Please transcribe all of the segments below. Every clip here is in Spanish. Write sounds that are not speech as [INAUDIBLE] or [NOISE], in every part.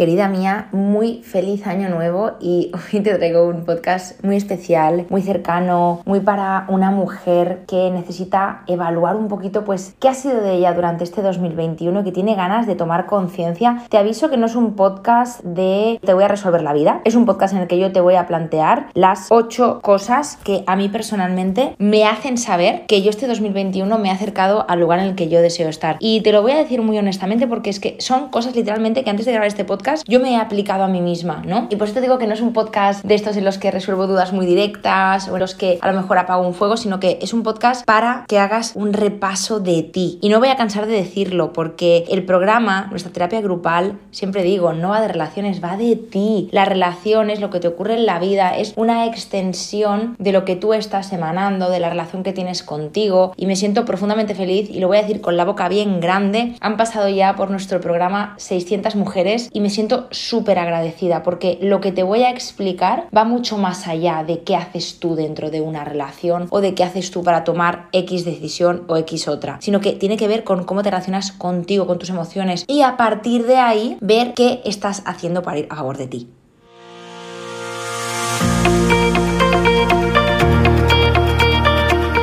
Querida mía, muy feliz año nuevo y [LAUGHS] hoy te traigo un podcast muy especial, muy cercano, muy para una mujer que necesita evaluar un poquito pues qué ha sido de ella durante este 2021 que tiene ganas de tomar conciencia. Te aviso que no es un podcast de te voy a resolver la vida, es un podcast en el que yo te voy a plantear las ocho cosas que a mí personalmente me hacen saber que yo este 2021 me he acercado al lugar en el que yo deseo estar. Y te lo voy a decir muy honestamente porque es que son cosas literalmente que antes de grabar este podcast yo me he aplicado a mí misma, ¿no? Y por eso te digo que no es un podcast de estos en los que resuelvo dudas muy directas o en los que a lo mejor apago un fuego, sino que es un podcast para que hagas un repaso de ti. Y no voy a cansar de decirlo porque el programa, nuestra terapia grupal, siempre digo, no va de relaciones, va de ti. La relación es lo que te ocurre en la vida, es una extensión de lo que tú estás emanando, de la relación que tienes contigo y me siento profundamente feliz y lo voy a decir con la boca bien grande. Han pasado ya por nuestro programa 600 mujeres y me siento súper agradecida porque lo que te voy a explicar va mucho más allá de qué haces tú dentro de una relación o de qué haces tú para tomar X decisión o X otra, sino que tiene que ver con cómo te relacionas contigo, con tus emociones y a partir de ahí ver qué estás haciendo para ir a favor de ti.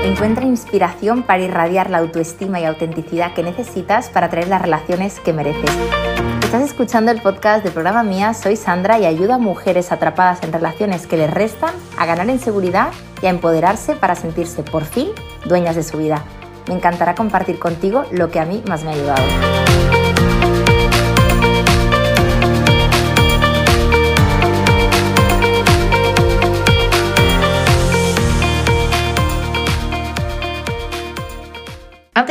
Encuentra inspiración para irradiar la autoestima y autenticidad que necesitas para traer las relaciones que mereces. Estás escuchando el podcast de programa Mía, soy Sandra y ayudo a mujeres atrapadas en relaciones que les restan a ganar en seguridad y a empoderarse para sentirse por fin dueñas de su vida. Me encantará compartir contigo lo que a mí más me ha ayudado.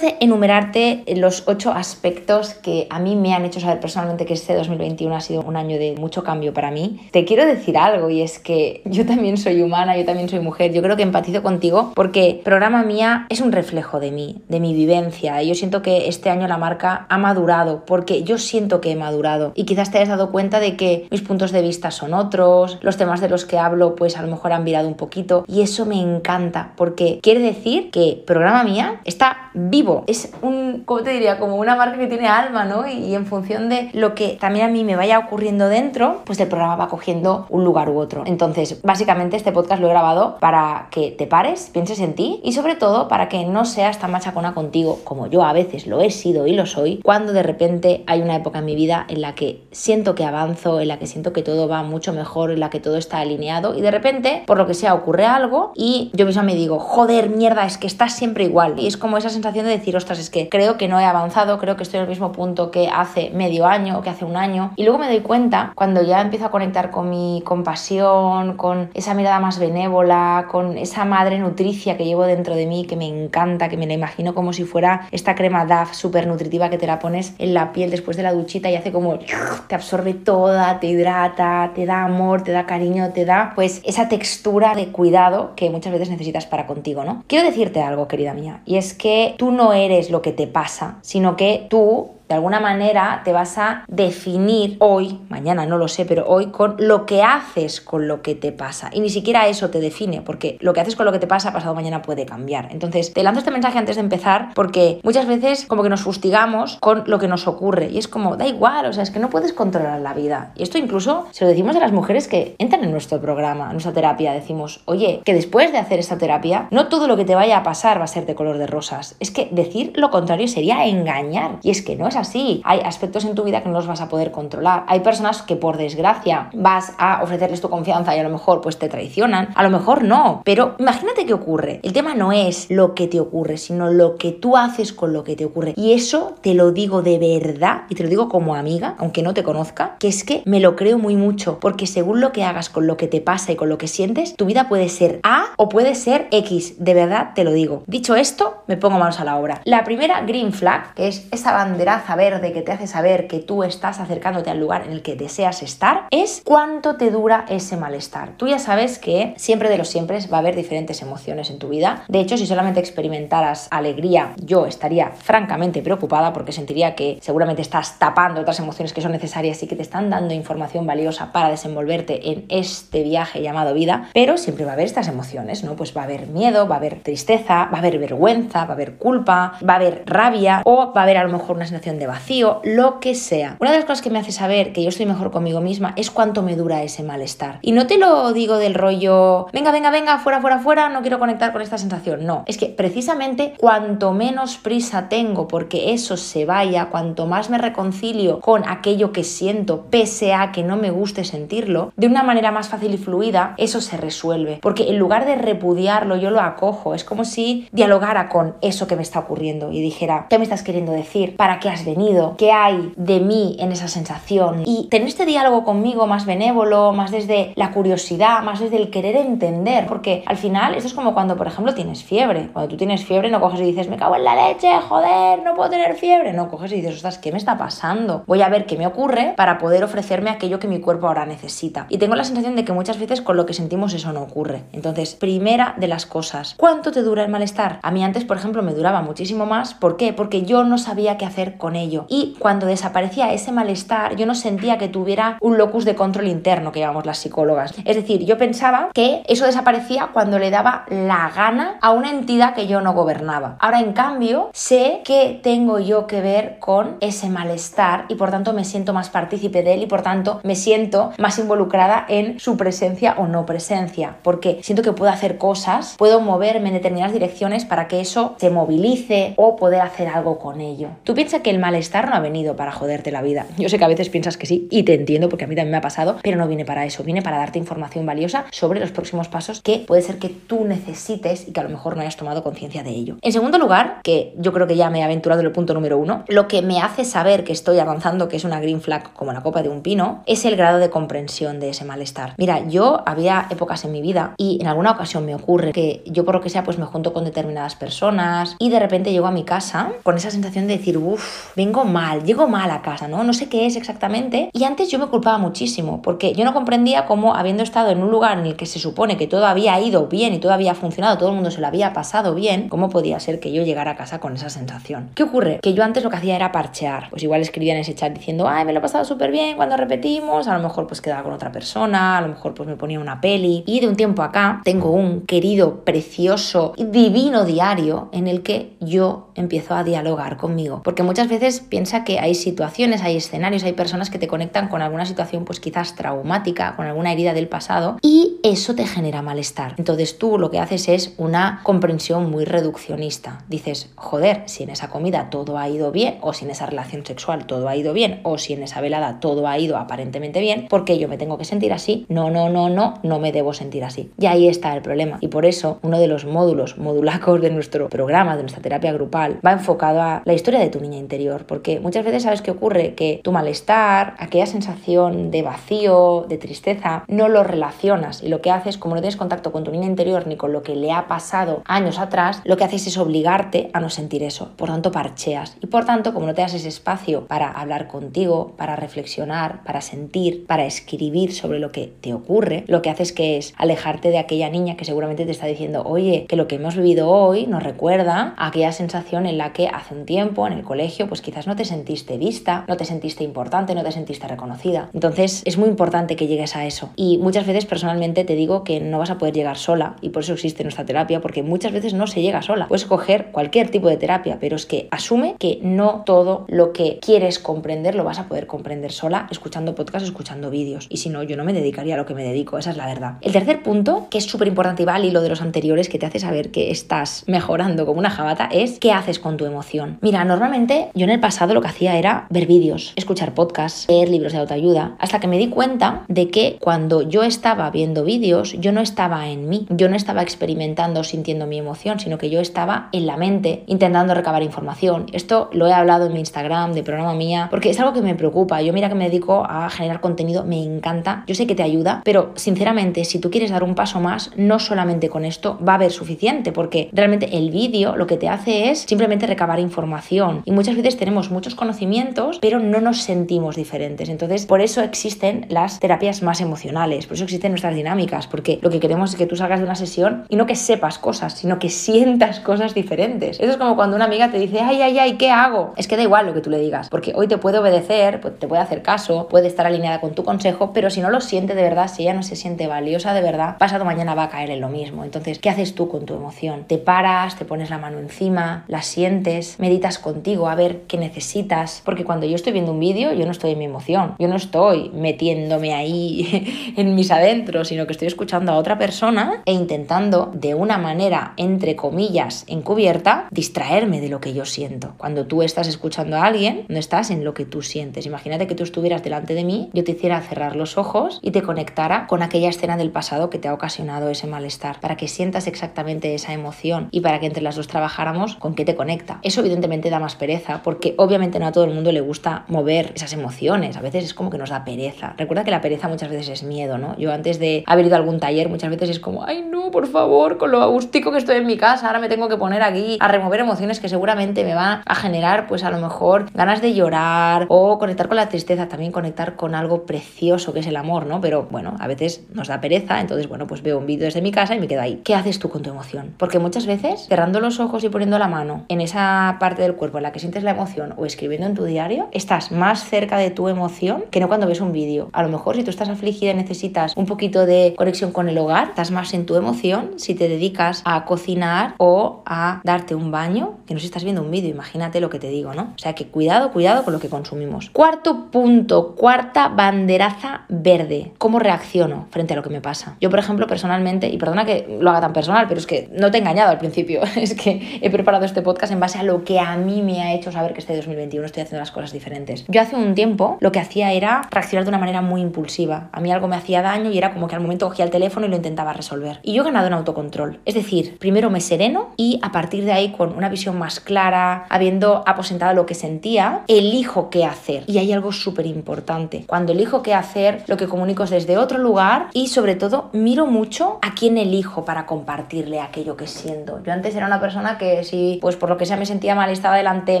De enumerarte los ocho aspectos que a mí me han hecho saber personalmente que este 2021 ha sido un año de mucho cambio para mí, te quiero decir algo y es que yo también soy humana, yo también soy mujer, yo creo que empatizo contigo porque programa mía es un reflejo de mí, de mi vivencia. Y yo siento que este año la marca ha madurado porque yo siento que he madurado y quizás te hayas dado cuenta de que mis puntos de vista son otros, los temas de los que hablo pues a lo mejor han virado un poquito y eso me encanta porque quiere decir que programa mía está vivo. Es un, ¿cómo te diría? Como una marca que tiene alma, ¿no? Y, en función de lo que también a mí me vaya ocurriendo dentro, pues el programa va cogiendo un lugar u otro. Entonces, básicamente este podcast lo he grabado para que te pares, pienses en ti y sobre todo para que no seas tan machacona contigo como yo a veces lo he sido y lo soy, cuando de repente hay una época en mi vida en la que siento que avanzo, en la que siento que todo va mucho mejor, en la que todo está alineado y de repente, por lo que sea, ocurre algo y yo misma me digo, joder, mierda, es que estás siempre igual. Y es como esa sensación de decir, ostras, es que creo que no he avanzado, creo que estoy en el mismo punto que hace medio año o que hace un año. Y luego me doy cuenta, cuando ya empiezo a conectar con mi compasión, con esa mirada más benévola, con esa madre nutricia que llevo dentro de mí, que me encanta, que me la imagino como si fuera esta crema DAF súper nutritiva que te la pones en la piel después de la duchita y hace como te absorbe toda, te hidrata, te da amor, te da cariño, te da pues esa textura de cuidado que muchas veces necesitas para contigo, ¿no? Quiero decirte algo, querida mía, y es que tú no eres lo que te pasa, sino que tú de alguna manera te vas a definir hoy, mañana no lo sé, pero hoy con lo que haces con lo que te pasa. Y ni siquiera eso te define, porque lo que haces con lo que te pasa pasado mañana puede cambiar. Entonces, te lanzo este mensaje antes de empezar porque muchas veces como que nos fustigamos con lo que nos ocurre y es como, da igual, o sea, es que no puedes controlar la vida. Y esto incluso se lo decimos a las mujeres que entran en nuestro programa, en nuestra terapia, decimos, oye, que después de hacer esta terapia, no todo lo que te vaya a pasar va a ser de color de rosas. Es que decir lo contrario sería engañar. Y es que no es así. Hay aspectos en tu vida que no los vas a poder controlar. Hay personas que por desgracia vas a ofrecerles tu confianza y a lo mejor pues te traicionan. A lo mejor no. Pero imagínate qué ocurre. El tema no es lo que te ocurre, sino lo que tú haces con lo que te ocurre. Y eso te lo digo de verdad y te lo digo como amiga, aunque no te conozca, que es que me lo creo muy mucho. Porque según lo que hagas con lo que te pasa y con lo que sientes, tu vida puede ser A o puede ser X. De verdad te lo digo. Dicho esto, me pongo manos a la obra. La primera green flag, que es esa banderaza verde que te hace saber que tú estás acercándote al lugar en el que deseas estar es cuánto te dura ese malestar. Tú ya sabes que siempre de los siempre va a haber diferentes emociones en tu vida. De hecho, si solamente experimentaras alegría, yo estaría francamente preocupada porque sentiría que seguramente estás tapando otras emociones que son necesarias y que te están dando información valiosa para desenvolverte en este viaje llamado vida. Pero siempre va a haber estas emociones, ¿no? Pues va a haber miedo, va a haber tristeza, va a haber vergüenza, va a haber culpa, va a haber rabia o va a haber a lo mejor una sensación de vacío, lo que sea. Una de las cosas que me hace saber que yo estoy mejor conmigo misma es cuánto me dura ese malestar. Y no te lo digo del rollo, venga, venga, venga, fuera, fuera, fuera, no quiero conectar con esta sensación. No, es que precisamente cuanto menos prisa tengo porque eso se vaya, cuanto más me reconcilio con aquello que siento, pese a que no me guste sentirlo, de una manera más fácil y fluida, eso se resuelve. Porque en lugar de repudiarlo, yo lo acojo. Es como si dialogara con eso que me está ocurriendo y dijera, ¿qué me estás queriendo decir? ¿Para qué has venido? ¿Qué hay de mí en esa sensación? Y tener este diálogo conmigo más benévolo, más desde la curiosidad, más desde el querer entender, porque al final esto es como cuando, por ejemplo, tienes fiebre. Cuando tú tienes fiebre no coges y dices, me cago en la leche, joder, no puedo tener fiebre. No coges y dices, ostras, ¿qué me está pasando? Voy a ver qué me ocurre para poder ofrecerme aquello que mi cuerpo ahora necesita. Y tengo la sensación de que muchas veces con lo que sentimos eso no ocurre. Entonces, primera de las cosas, ¿cuánto te dura el malestar? A mí antes, por ejemplo, me duraba muchísimo más. ¿Por qué? Porque yo no sabía qué hacer con ello. Y cuando desaparecía ese malestar, yo no sentía que tuviera un locus de control interno que llamamos las psicólogas. Es decir, yo pensaba que eso desaparecía cuando le daba la gana a una entidad que yo no gobernaba. Ahora, en cambio, sé que tengo yo que ver con ese malestar y por tanto me siento más partícipe de él y por tanto me siento más involucrada en su presencia o no presencia. Porque siento que puedo hacer cosas, puedo moverme en determinadas direcciones para que eso se movilice o poder hacer algo con ello. Tú piensas que el malestar no ha venido para joderte la vida. Yo sé que a veces piensas que sí y te entiendo porque a mí también me ha pasado, pero no viene para eso, viene para darte información valiosa sobre los próximos pasos que puede ser que tú necesites y que a lo mejor no hayas tomado conciencia de ello. En segundo lugar, que yo creo que ya me he aventurado en el punto número uno, lo que me hace saber que estoy avanzando, que es una green flag como la copa de un pino, es el grado de comprensión de ese malestar. Mira, yo había épocas en mi vida y en alguna ocasión me ocurre que yo por lo que sea pues me junto con determinadas personas y de repente llego a mi casa con esa sensación de decir, uff, vengo mal, llego mal a casa, ¿no? No sé qué es exactamente. Y antes yo me culpaba muchísimo porque yo no comprendía cómo habiendo estado en un lugar en el que se supone que todo había ido bien y todo había funcionado, todo el mundo se lo había pasado bien, ¿cómo podía ser que yo llegara a casa con esa sensación? ¿Qué ocurre? Que yo antes lo que hacía era parchear. Pues igual escribía en ese chat diciendo, ay, me lo he pasado súper bien cuando repetimos, a lo mejor pues quedaba con otra persona, a lo mejor pues me ponía una peli. Y de un tiempo acá tengo un querido, precioso y divino diario en el que yo empiezo a dialogar conmigo. Porque muchas veces piensa que hay situaciones, hay escenarios, hay personas que te conectan con alguna situación pues quizás traumática, con alguna herida del pasado y eso te genera malestar. Entonces tú lo que haces es una comprensión muy reduccionista. Dices, joder, si en esa comida todo ha ido bien o si en esa relación sexual todo ha ido bien o si en esa velada todo ha ido aparentemente bien, ¿por qué yo me tengo que sentir así? No, no, no, no, no me debo sentir así. Y ahí está el problema. Y por eso uno de los módulos modulacos de nuestro programa, de nuestra terapia grupal, va enfocado a la historia de tu niña interior. Porque muchas veces sabes qué ocurre, que tu malestar, aquella sensación de vacío, de tristeza, no lo relacionas. Y lo que haces, como no tienes contacto con tu niña interior ni con lo que le ha pasado años atrás, lo que haces es obligarte a no sentir eso. Por tanto, parcheas. Y por tanto, como no te das ese espacio para hablar contigo, para reflexionar, para sentir, para escribir sobre lo que te ocurre, lo que haces que es alejarte de aquella niña que seguramente te está diciendo, oye, que lo que hemos vivido hoy nos recuerda aquella sensación en la que hace un tiempo en el colegio, pues quizás no te sentiste vista, no te sentiste importante, no te sentiste reconocida. Entonces es muy importante que llegues a eso. Y muchas veces personalmente te digo que no vas a poder llegar sola y por eso existe nuestra terapia, porque muchas veces no se llega sola. Puedes coger cualquier tipo de terapia, pero es que asume que no todo lo que quieres comprender lo vas a poder comprender sola escuchando podcasts, escuchando vídeos. Y si no, yo no me dedicaría a lo que me dedico, esa es la verdad. El tercer punto, que es súper importante y va al hilo de los anteriores, que te hace saber que estás mejorando como una jabata, es qué haces con tu emoción. Mira, normalmente yo en el pasado lo que hacía era ver vídeos, escuchar podcasts, leer libros de autoayuda, hasta que me di cuenta de que cuando yo estaba viendo vídeos, yo no estaba en mí, yo no estaba experimentando, sintiendo mi emoción, sino que yo estaba en la mente intentando recabar información. Esto lo he hablado en mi Instagram, de programa mía, porque es algo que me preocupa. Yo mira que me dedico a generar contenido, me encanta, yo sé que te ayuda, pero sinceramente, si tú quieres dar un paso más, no solamente con esto va a haber suficiente, porque realmente el vídeo lo que te hace es simplemente recabar información. Y muchas veces tenemos muchos conocimientos, pero no nos sentimos diferentes. Entonces, por eso existen las terapias más emocionales, por eso existen nuestras dinámicas porque lo que queremos es que tú salgas de una sesión y no que sepas cosas, sino que sientas cosas diferentes. Eso es como cuando una amiga te dice, ay, ay, ay, ¿qué hago? Es que da igual lo que tú le digas, porque hoy te puede obedecer, te puede hacer caso, puede estar alineada con tu consejo, pero si no lo siente de verdad, si ella no se siente valiosa de verdad, pasado mañana va a caer en lo mismo. Entonces, ¿qué haces tú con tu emoción? Te paras, te pones la mano encima, la sientes, meditas contigo a ver qué necesitas, porque cuando yo estoy viendo un vídeo, yo no estoy en mi emoción, yo no estoy metiéndome ahí [LAUGHS] en mis adentros, sino que estoy escuchando a otra persona e intentando de una manera, entre comillas, encubierta, distraerme de lo que yo siento. Cuando tú estás escuchando a alguien, no estás en lo que tú sientes. Imagínate que tú estuvieras delante de mí, yo te hiciera cerrar los ojos y te conectara con aquella escena del pasado que te ha ocasionado ese malestar, para que sientas exactamente esa emoción y para que entre las dos trabajáramos con qué te conecta. Eso evidentemente da más pereza, porque obviamente no a todo el mundo le gusta mover esas emociones, a veces es como que nos da pereza. Recuerda que la pereza muchas veces es miedo, ¿no? Yo antes de haber ido a algún taller muchas veces es como, ay no, por favor, con lo agustico que estoy en mi casa, ahora me tengo que poner aquí a remover emociones que seguramente me van a generar pues a lo mejor ganas de llorar o conectar con la tristeza, también conectar con algo precioso que es el amor, ¿no? Pero bueno, a veces nos da pereza, entonces bueno, pues veo un vídeo desde mi casa y me quedo ahí. ¿Qué haces tú con tu emoción? Porque muchas veces cerrando los ojos y poniendo la mano en esa parte del cuerpo en la que sientes la emoción o escribiendo en tu diario, estás más cerca de tu emoción que no cuando ves un vídeo. A lo mejor si tú estás afligida y necesitas un poquito de conexión con el hogar, estás más en tu emoción si te dedicas a cocinar o a darte un baño, que no si estás viendo un vídeo, imagínate lo que te digo, ¿no? O sea que cuidado, cuidado con lo que consumimos. Cuarto punto, cuarta banderaza verde. ¿Cómo reacciono frente a lo que me pasa? Yo, por ejemplo, personalmente, y perdona que lo haga tan personal, pero es que no te he engañado al principio, [LAUGHS] es que he preparado este podcast en base a lo que a mí me ha hecho saber que este 2021 estoy haciendo las cosas diferentes. Yo hace un tiempo lo que hacía era reaccionar de una manera muy impulsiva. A mí algo me hacía daño y era como que al momento cogía el teléfono y lo intentaba resolver. Y yo he ganado en autocontrol. Es decir, primero me sereno y a partir de ahí, con una visión más clara, habiendo aposentado lo que sentía, elijo qué hacer. Y hay algo súper importante. Cuando elijo qué hacer, lo que comunico es desde otro lugar y sobre todo miro mucho a quién elijo para compartirle aquello que siento. Yo antes era una persona que si, pues por lo que sea, me sentía mal, estaba delante de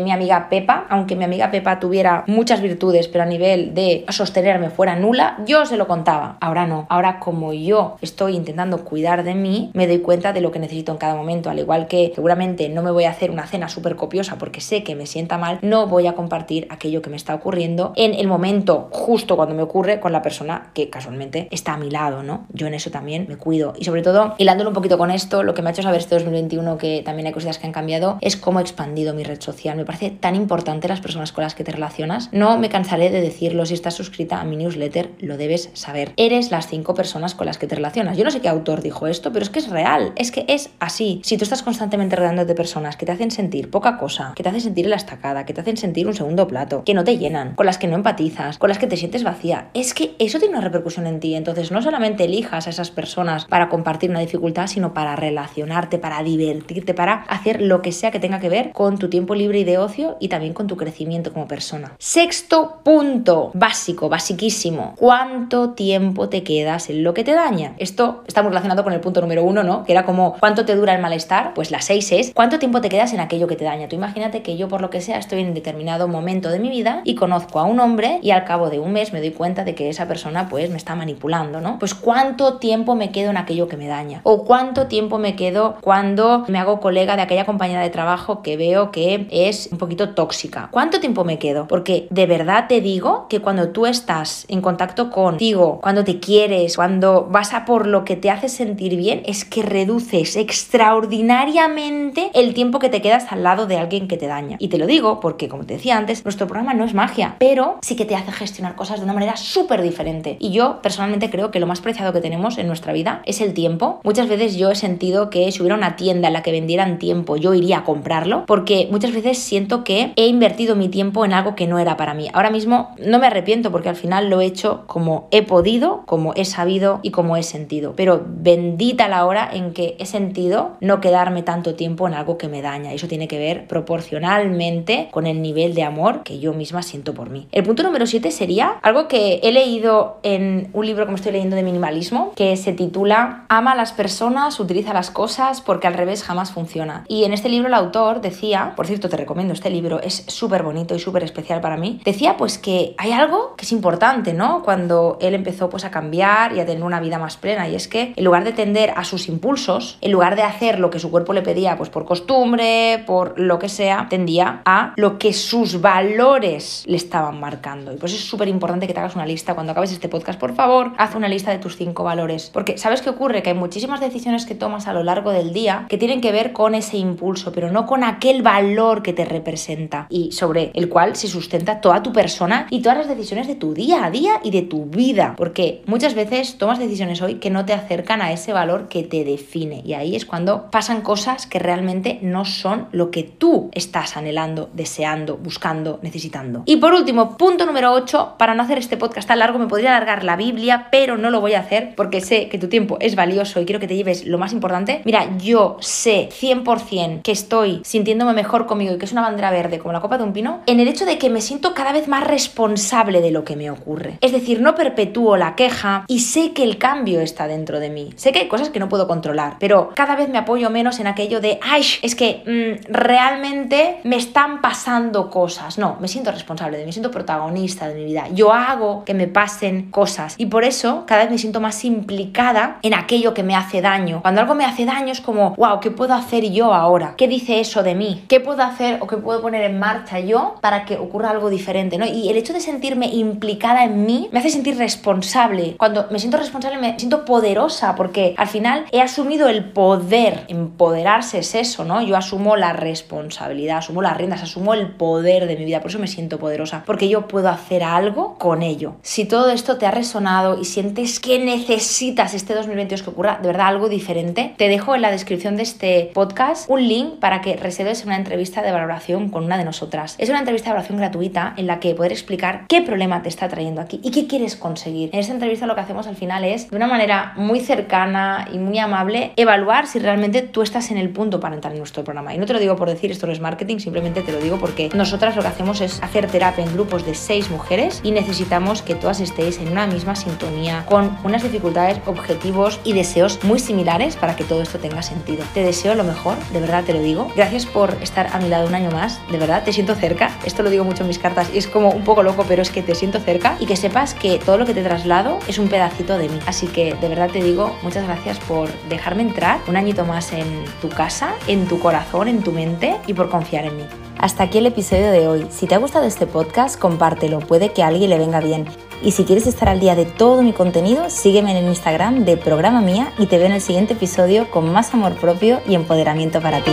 mi amiga Pepa, aunque mi amiga Pepa tuviera muchas virtudes, pero a nivel de sostenerme fuera nula, yo se lo contaba. Ahora no. Ahora como yo estoy intentando cuidar de mí, me doy cuenta de lo que necesito en cada momento. Al igual que seguramente no me voy a hacer una cena súper copiosa porque sé que me sienta mal, no voy a compartir aquello que me está ocurriendo en el momento justo cuando me ocurre con la persona que casualmente está a mi lado, ¿no? Yo en eso también me cuido. Y sobre todo, hilándolo un poquito con esto, lo que me ha hecho saber este 2021 que también hay cosas que han cambiado es cómo he expandido mi red social. Me parece tan importante las personas con las que te relacionas. No me cansaré de decirlo, si estás suscrita a mi newsletter, lo debes saber. Eres las cinco personas con las que te relacionas. Yo no sé qué autor dijo esto, pero es que es real, es que es así. Si tú estás constantemente rodeándote de personas que te hacen sentir poca cosa, que te hacen sentir en la estacada, que te hacen sentir un segundo plato, que no te llenan, con las que no empatizas, con las que te sientes vacía, es que eso tiene una repercusión en ti. Entonces no solamente elijas a esas personas para compartir una dificultad, sino para relacionarte, para divertirte, para hacer lo que sea que tenga que ver con tu tiempo libre y de ocio y también con tu crecimiento como persona. Sexto punto, básico, basiquísimo. ¿Cuánto tiempo te quedas en lo que te daña? Esto está muy relacionado con el punto número uno, ¿no? Que era como ¿cuánto te dura el malestar? Pues la seis es ¿cuánto tiempo te quedas en aquello que te daña? Tú imagínate que yo por lo que sea estoy en determinado momento de mi vida y conozco a un hombre y al cabo de un mes me doy cuenta de que esa persona pues me está manipulando, ¿no? Pues ¿cuánto tiempo me quedo en aquello que me daña? ¿O cuánto tiempo me quedo cuando me hago colega de aquella compañera de trabajo que veo que es un poquito tóxica? ¿Cuánto tiempo me quedo? Porque de verdad te digo que cuando tú estás en contacto contigo, cuando te quieres, cuando vas a por lo que te hace sentir bien, es que reduces extraordinariamente el tiempo que te quedas al lado de alguien que te daña. Y te lo digo porque, como te decía antes, nuestro programa no es magia, pero sí que te hace gestionar cosas de una manera súper diferente. Y yo personalmente creo que lo más preciado que tenemos en nuestra vida es el tiempo. Muchas veces yo he sentido que si hubiera una tienda en la que vendieran tiempo, yo iría a comprarlo, porque muchas veces siento que he invertido mi tiempo en algo que no era para mí. Ahora mismo no me arrepiento porque al final lo he hecho como he podido, como he sabido y como he sentido. Pero bendita la hora en que he sentido no quedarme tanto tiempo en algo que me daña. Eso tiene que ver proporcionalmente con el nivel de amor que yo misma siento por mí. El punto número 7 sería algo que he leído en un libro que me estoy leyendo de minimalismo, que se titula Ama a las personas, utiliza las cosas porque al revés jamás funciona. Y en este libro el autor decía, por cierto te recomiendo este libro, es súper bonito y súper especial para mí, decía pues que hay algo que es importante, ¿no? Cuando él empezó pues a cambiar y a tener una vida más plena. Y es que en lugar de tender a sus impulsos, en lugar de hacer lo que su cuerpo le pedía, pues por costumbre, por lo que sea, tendía a lo que sus valores le estaban marcando. Y pues es súper importante que te hagas una lista. Cuando acabes este podcast, por favor, haz una lista de tus cinco valores. Porque ¿sabes qué ocurre? Que hay muchísimas decisiones que tomas a lo largo del día que tienen que ver con ese impulso, pero no con aquel valor que te representa y sobre el cual se sustenta toda tu persona y todas las decisiones de tu día a día y de tu vida. Porque muchas veces tomas decisiones hoy que no te acercan a ese valor que te define. Y ahí es cuando pasan cosas que realmente no son lo que tú estás anhelando, deseando, buscando, necesitando. Y por último, punto número 8, para no hacer este podcast tan largo, me podría alargar la Biblia, pero no lo voy a hacer porque sé que tu tiempo es valioso y quiero que te lleves lo más importante. Mira, yo sé 100% que estoy sintiéndome mejor conmigo y que es una bandera verde como la copa de un pino, en el hecho de que me siento cada vez más responsable de lo que me ocurre. Es decir, no perpetúo la queja y sé que el cambio está dentro de mí. Sé que hay cosas que no puedo controlar, pero cada vez me apoyo menos en aquello de, ay, es que mm, realmente me están pasando cosas. No, me siento responsable me siento protagonista de mi vida. Yo hago que me pasen cosas y por eso cada vez me siento más implicada en aquello que me hace daño. Cuando algo me hace daño es como, wow, ¿qué puedo hacer yo ahora? ¿Qué dice eso de mí? ¿Qué puedo hacer o qué puedo poner en marcha yo para que ocurra algo diferente? ¿no? Y el hecho de sentirme implicada en mí me hace sentir responsable. Cuando me siento responsable me siento poderosa porque al final he asumido el poder. Empoderarse es eso, ¿no? Yo asumo la responsabilidad, asumo las riendas, asumo el poder de mi vida. Por eso me siento poderosa, porque yo puedo hacer algo con ello. Si todo esto te ha resonado y sientes que necesitas este 2022 que ocurra de verdad algo diferente, te dejo en la descripción de este podcast un link para que reserves una entrevista de valoración con una de nosotras. Es una entrevista de valoración gratuita en la que poder explicar qué problema te está trayendo aquí y qué quieres conseguir. En esta entrevista lo que hacemos al final es, de una manera muy cercana y muy amable, evaluar si realmente tú estás en el punto para entrar en nuestro programa. Y no te lo digo por decir esto no es marketing, simplemente te lo digo porque nosotras lo que hacemos es hacer terapia en grupos de seis mujeres y necesitamos que todas estéis en una misma sintonía, con unas dificultades, objetivos y deseos muy similares para que todo esto tenga sentido. Te deseo lo mejor, de verdad te lo digo. Gracias por estar a mi lado un año más, de verdad te siento cerca. Esto lo digo mucho en mis cartas y es como un poco loco, pero es que te siento cerca y que sepas que todo lo que te traslado es un pedacito de mí. Así que de verdad te digo muchas gracias por dejarme entrar un añito más en tu casa, en tu corazón, en tu mente y por confiar en mí. Hasta aquí el episodio de hoy. Si te ha gustado este podcast, compártelo, puede que a alguien le venga bien. Y si quieres estar al día de todo mi contenido, sígueme en el Instagram de Programa Mía y te veo en el siguiente episodio con más amor propio y empoderamiento para ti.